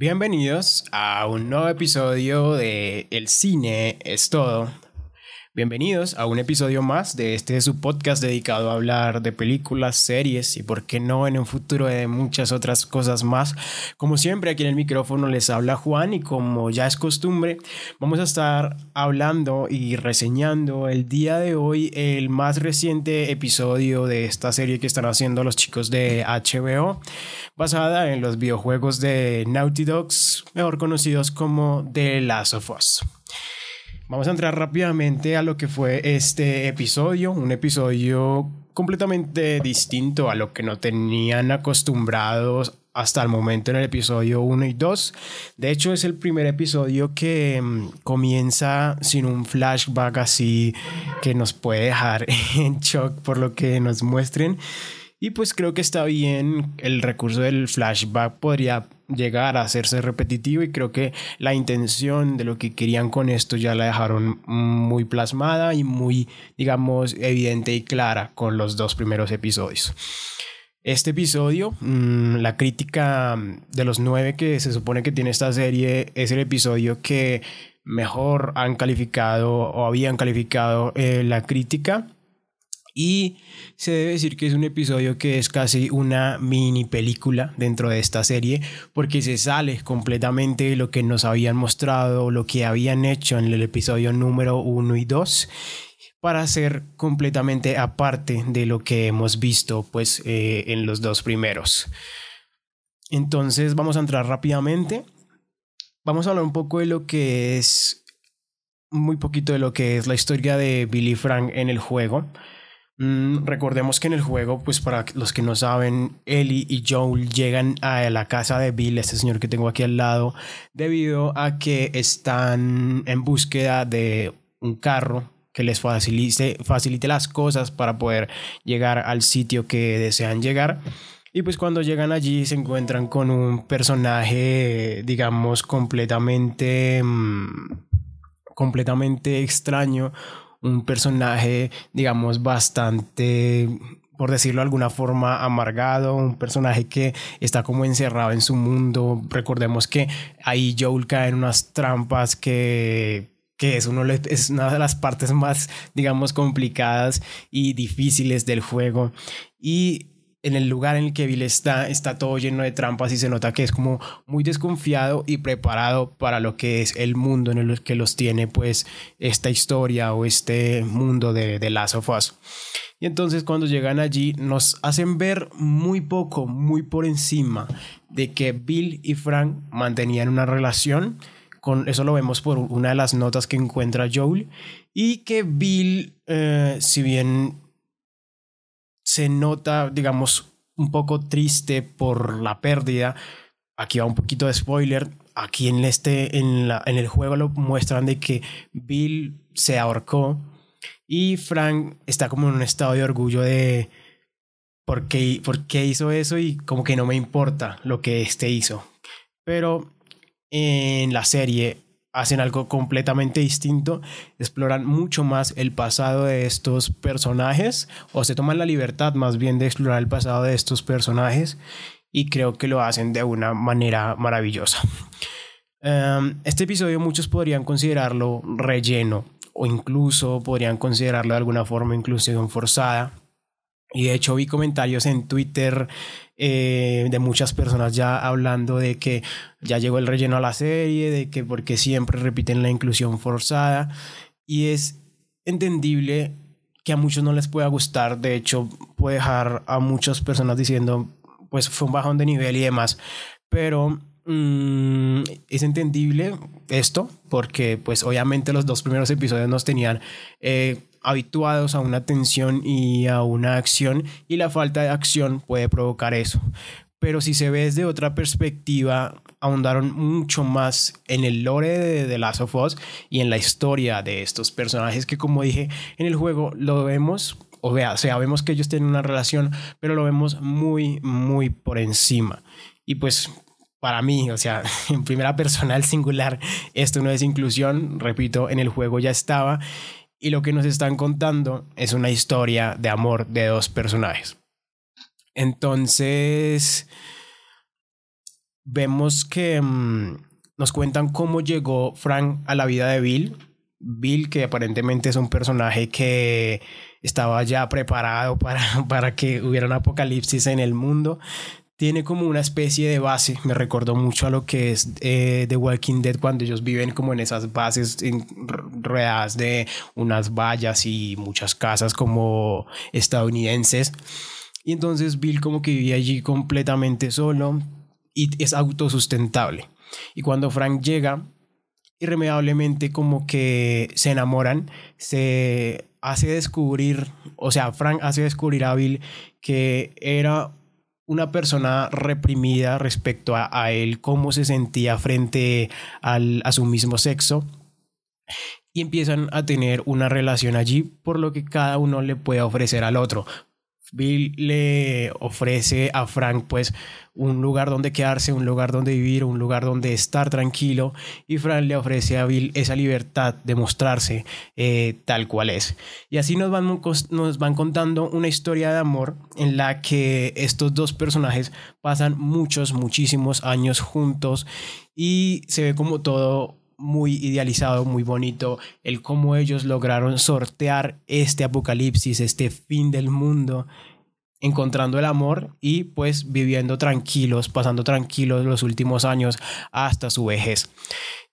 Bienvenidos a un nuevo episodio de El cine es todo. Bienvenidos a un episodio más de este su podcast dedicado a hablar de películas, series y por qué no en un futuro de muchas otras cosas más. Como siempre aquí en el micrófono les habla Juan y como ya es costumbre vamos a estar hablando y reseñando el día de hoy el más reciente episodio de esta serie que están haciendo los chicos de HBO basada en los videojuegos de Naughty Dogs mejor conocidos como The Last of Us. Vamos a entrar rápidamente a lo que fue este episodio, un episodio completamente distinto a lo que no tenían acostumbrados hasta el momento en el episodio 1 y 2. De hecho, es el primer episodio que mm, comienza sin un flashback así que nos puede dejar en shock por lo que nos muestren. Y pues creo que está bien, el recurso del flashback podría llegar a hacerse repetitivo y creo que la intención de lo que querían con esto ya la dejaron muy plasmada y muy, digamos, evidente y clara con los dos primeros episodios. Este episodio, mm, la crítica de los nueve que se supone que tiene esta serie, es el episodio que mejor han calificado o habían calificado eh, la crítica y se debe decir que es un episodio que es casi una mini película dentro de esta serie, porque se sale completamente de lo que nos habían mostrado, lo que habían hecho en el episodio número 1 y 2, para ser completamente aparte de lo que hemos visto pues, eh, en los dos primeros. Entonces vamos a entrar rápidamente. Vamos a hablar un poco de lo que es, muy poquito de lo que es la historia de Billy Frank en el juego. Mm, recordemos que en el juego, pues para los que no saben, Ellie y Joel llegan a la casa de Bill, este señor que tengo aquí al lado, debido a que están en búsqueda de un carro que les facilite, facilite las cosas para poder llegar al sitio que desean llegar. Y pues cuando llegan allí se encuentran con un personaje, digamos, completamente, mm, completamente extraño, un personaje, digamos, bastante por decirlo de alguna forma, amargado, un personaje que está como encerrado en su mundo. Recordemos que ahí Joel cae en unas trampas que, que es, es una de las partes más, digamos, complicadas y difíciles del juego. Y en el lugar en el que Bill está, está todo lleno de trampas y se nota que es como muy desconfiado y preparado para lo que es el mundo en el que los tiene pues esta historia o este mundo de, de Last of Us. Y entonces cuando llegan allí nos hacen ver muy poco, muy por encima de que Bill y Frank mantenían una relación. Con, eso lo vemos por una de las notas que encuentra Joel. Y que Bill, eh, si bien se nota, digamos, un poco triste por la pérdida. Aquí va un poquito de spoiler. Aquí en, este, en, la, en el juego lo muestran de que Bill se ahorcó y Frank está como en un estado de orgullo de por por qué hizo eso y como que no me importa lo que este hizo. Pero en la serie hacen algo completamente distinto, exploran mucho más el pasado de estos personajes o se toman la libertad más bien de explorar el pasado de estos personajes y creo que lo hacen de una manera maravillosa. Em, este episodio muchos podrían considerarlo relleno o incluso podrían considerarlo de alguna forma inclusión forzada. Y de hecho vi comentarios en Twitter eh, de muchas personas ya hablando de que ya llegó el relleno a la serie, de que porque siempre repiten la inclusión forzada. Y es entendible que a muchos no les pueda gustar, de hecho puede dejar a muchas personas diciendo, pues fue un bajón de nivel y demás, pero mm, es entendible esto, porque pues obviamente los dos primeros episodios nos tenían... Eh, habituados a una tensión y a una acción y la falta de acción puede provocar eso. Pero si se ve desde otra perspectiva, ahondaron mucho más en el lore de The Last of Us y en la historia de estos personajes que como dije en el juego lo vemos o vea, sabemos que ellos tienen una relación, pero lo vemos muy, muy por encima. Y pues para mí, o sea, en primera persona, el singular, esto no es inclusión, repito, en el juego ya estaba y lo que nos están contando es una historia de amor de dos personajes. Entonces, vemos que mm, nos cuentan cómo llegó Frank a la vida de Bill. Bill, que aparentemente es un personaje que estaba ya preparado para, para que hubiera un apocalipsis en el mundo tiene como una especie de base. Me recordó mucho a lo que es eh, The Walking Dead cuando ellos viven como en esas bases rodeadas de unas vallas y muchas casas como estadounidenses. Y entonces Bill como que vivía allí completamente solo y es autosustentable. Y cuando Frank llega, irremediablemente como que se enamoran, se hace descubrir, o sea, Frank hace descubrir a Bill que era una persona reprimida respecto a, él, cómo se sentía frente al, a su mismo sexo. Y empiezan a tener una relación allí, por lo que cada uno le puede ofrecer al otro. Bill le ofrece a Frank pues un lugar donde quedarse, un lugar donde vivir, un lugar donde estar tranquilo y Frank le ofrece a Bill esa libertad de mostrarse eh, tal cual es. Y así nos van, nos van contando una historia de amor en la que estos dos personajes pasan muchos, muchísimos años juntos y se ve como todo muy idealizado, muy bonito, el cómo ellos lograron sortear este apocalipsis, este fin del mundo, encontrando el amor y pues viviendo tranquilos, pasando tranquilos los últimos años hasta su vejez.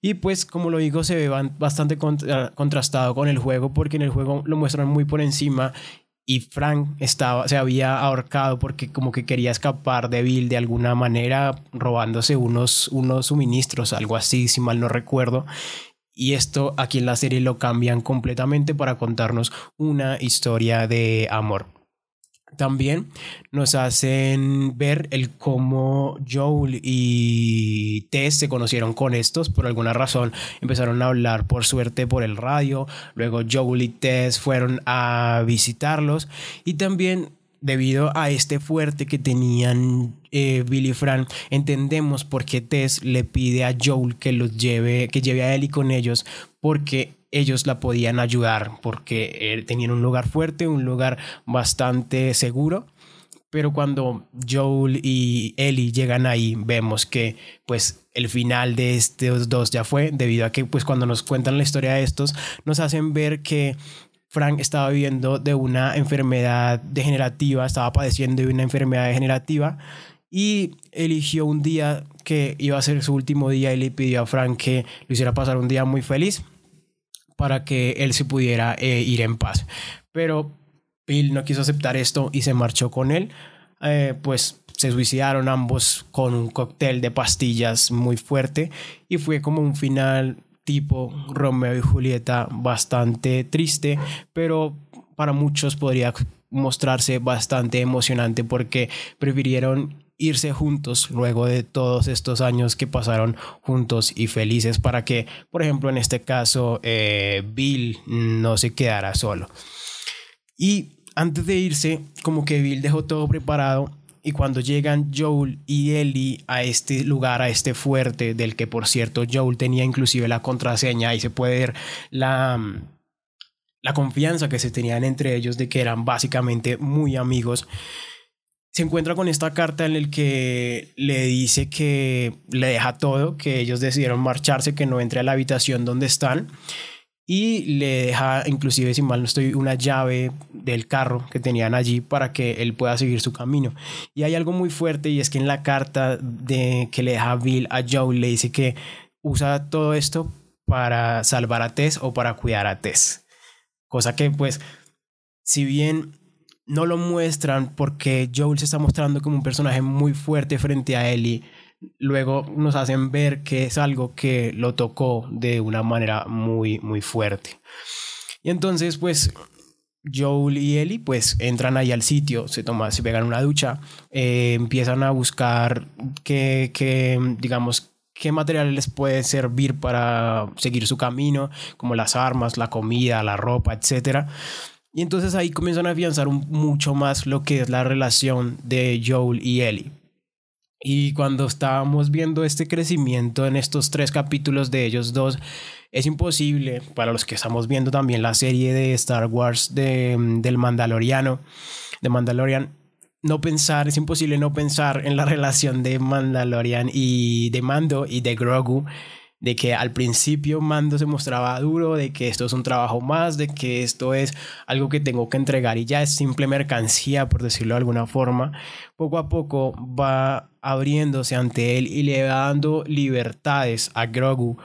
Y pues como lo digo, se ve bastante contrastado con el juego porque en el juego lo muestran muy por encima y Frank estaba, se había ahorcado porque como que quería escapar de Bill de alguna manera, robándose unos, unos suministros, algo así, si mal no recuerdo. Y esto aquí en la serie lo cambian completamente para contarnos una historia de amor. También nos hacen ver el cómo Joel y Tess se conocieron con estos. Por alguna razón empezaron a hablar por suerte por el radio. Luego Joel y Tess fueron a visitarlos. Y también debido a este fuerte que tenían eh, Billy Fran, entendemos por qué Tess le pide a Joel que los lleve, que lleve a Ellie con ellos, porque ellos la podían ayudar porque eh, tenían un lugar fuerte, un lugar bastante seguro. Pero cuando Joel y Ellie llegan ahí, vemos que pues el final de estos dos ya fue, debido a que pues cuando nos cuentan la historia de estos, nos hacen ver que Frank estaba viviendo de una enfermedad degenerativa, estaba padeciendo de una enfermedad degenerativa y eligió un día que iba a ser su último día y le pidió a Frank que lo hiciera pasar un día muy feliz para que él se pudiera eh, ir en paz. Pero Bill no quiso aceptar esto y se marchó con él. Eh, pues se suicidaron ambos con un cóctel de pastillas muy fuerte y fue como un final tipo Romeo y Julieta bastante triste, pero para muchos podría mostrarse bastante emocionante porque prefirieron irse juntos luego de todos estos años que pasaron juntos y felices para que, por ejemplo, en este caso, eh, Bill no se quedara solo. Y antes de irse, como que Bill dejó todo preparado y cuando llegan Joel y Ellie a este lugar, a este fuerte, del que por cierto Joel tenía inclusive la contraseña y se puede ver la, la confianza que se tenían entre ellos de que eran básicamente muy amigos, se encuentra con esta carta en la que le dice que le deja todo, que ellos decidieron marcharse, que no entre a la habitación donde están y le deja inclusive si mal no estoy una llave del carro que tenían allí para que él pueda seguir su camino. Y hay algo muy fuerte y es que en la carta de que le deja Bill a Joe le dice que usa todo esto para salvar a Tess o para cuidar a Tess. Cosa que pues si bien no lo muestran porque Joel se está mostrando como un personaje muy fuerte frente a Ellie. Luego nos hacen ver que es algo que lo tocó de una manera muy, muy fuerte. Y entonces, pues, Joel y Ellie, pues, entran ahí al sitio, se toman, se pegan una ducha, eh, empiezan a buscar qué, qué, digamos, qué material les puede servir para seguir su camino, como las armas, la comida, la ropa, etcétera. Y entonces ahí comienzan a afianzar mucho más lo que es la relación de Joel y Ellie. Y cuando estábamos viendo este crecimiento en estos tres capítulos de ellos dos, es imposible para los que estamos viendo también la serie de Star Wars de, del Mandaloriano, de Mandalorian, no pensar, es imposible no pensar en la relación de Mandalorian y de Mando y de Grogu de que al principio Mando se mostraba duro, de que esto es un trabajo más, de que esto es algo que tengo que entregar y ya es simple mercancía, por decirlo de alguna forma, poco a poco va abriéndose ante él y le va dando libertades a Grogu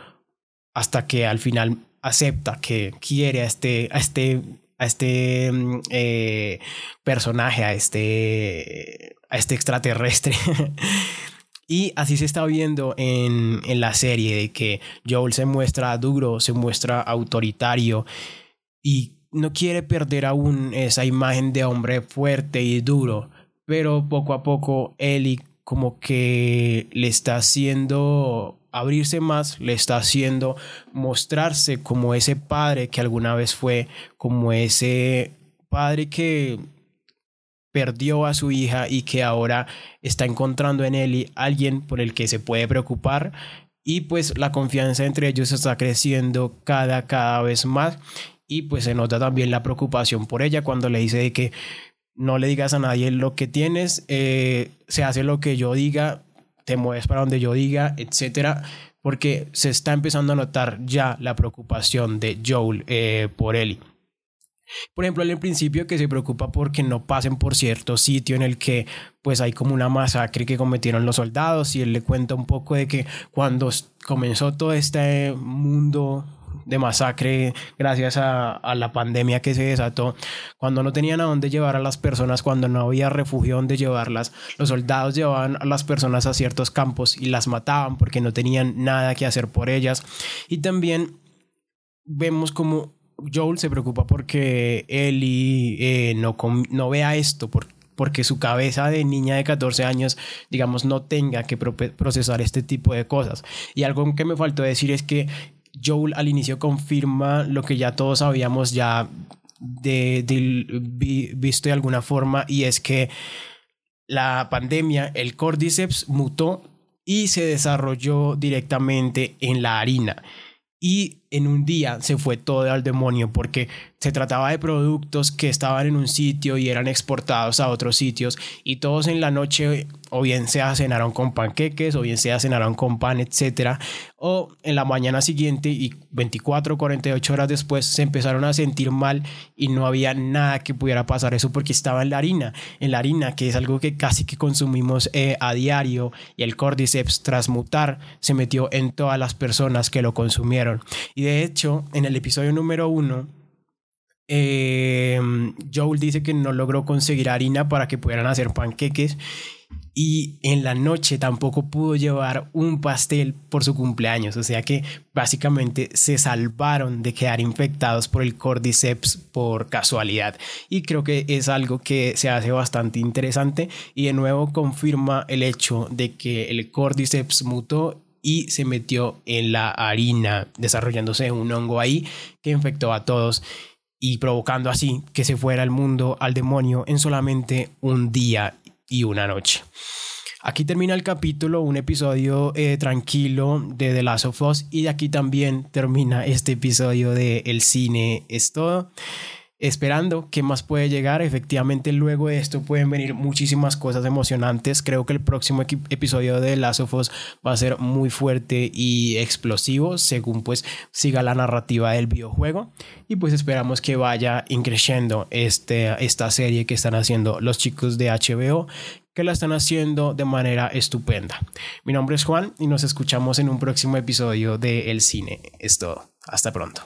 hasta que al final acepta que quiere a este, a este, a este mm, eh, personaje, a este, a este extraterrestre. Y así se está viendo en, la serie, de que Joel se muestra duro, se muestra autoritario y no quiere perder aún esa imagen de hombre fuerte y duro, pero poco a poco Ellie como que le está haciendo abrirse más, le está haciendo mostrarse como ese padre que alguna vez fue, como ese padre que perdió a su hija y que ahora está encontrando en Ellie alguien por el que se puede preocupar y pues la confianza entre ellos está creciendo cada cada vez más y pues se nota también la preocupación por ella cuando le dice de que no le digas a nadie lo que tienes, eh, se hace lo que yo diga, te mueves para donde yo diga, etcétera, porque se está empezando a notar ya la preocupación de Joel eh, por Ellie. Por ejemplo, en principio que se preocupa porque no pasen por cierto sitio en el que pues hay como una masacre que cometieron los soldados y él le cuenta un poco de que cuando comenzó todo este mundo de masacre gracias a, a, la pandemia que se desató, cuando no tenían a dónde llevar a las personas, cuando no había refugio donde llevarlas, los soldados llevaban a las personas a ciertos campos y las mataban porque no tenían nada que hacer por ellas. Y también vemos como Joel se preocupa porque Ellie eh, no, no vea esto, porque su cabeza de niña de 14 años, digamos, no tenga que procesar este tipo de cosas. Y algo que me faltó decir es que Joel al inicio confirma lo que ya todos sabíamos ya visto de alguna forma y es que la pandemia, el Cordyceps mutó y se desarrolló directamente en la harina y en un día se fue todo al demonio porque se trataba de productos que estaban en un sitio y eran exportados a otros sitios y todos en la noche o bien se cenaron con panqueques o bien se cenaron con pan, etcétera, o en la mañana siguiente y 24 o 48 horas después se empezaron a sentir mal y no había nada que pudiera pasar eso porque estaba en la harina, en la harina que es algo que casi que consumimos eh, a diario y el cordyceps tras mutar se metió en todas las personas que lo consumieron de hecho en el episodio número uno eh, Joel dice que no logró conseguir harina para que pudieran hacer panqueques y en la noche tampoco pudo llevar un pastel por su cumpleaños, o sea que básicamente se salvaron de quedar infectados por el cordyceps por casualidad. Y creo que es algo que se hace bastante interesante y de nuevo confirma el hecho de que el cordyceps mutó y se metió en la harina desarrollándose un hongo ahí que infectó a todos y provocando así que se fuera el mundo al demonio en solamente un día y una noche. Aquí termina el capítulo, un episodio eh, tranquilo de The Last of Us y de aquí también termina este episodio de El cine es todo esperando qué más puede llegar. Efectivamente, luego de esto pueden venir muchísimas cosas emocionantes. Creo que el próximo episodio de Last of Us va a ser muy fuerte y explosivo, según pues siga la narrativa del videojuego. Y pues esperamos que vaya increciendo este, esta serie que están haciendo los chicos de HBO que la están haciendo de manera estupenda. Mi nombre es Juan y nos escuchamos en un próximo episodio de El Cine. Es todo. Hasta pronto.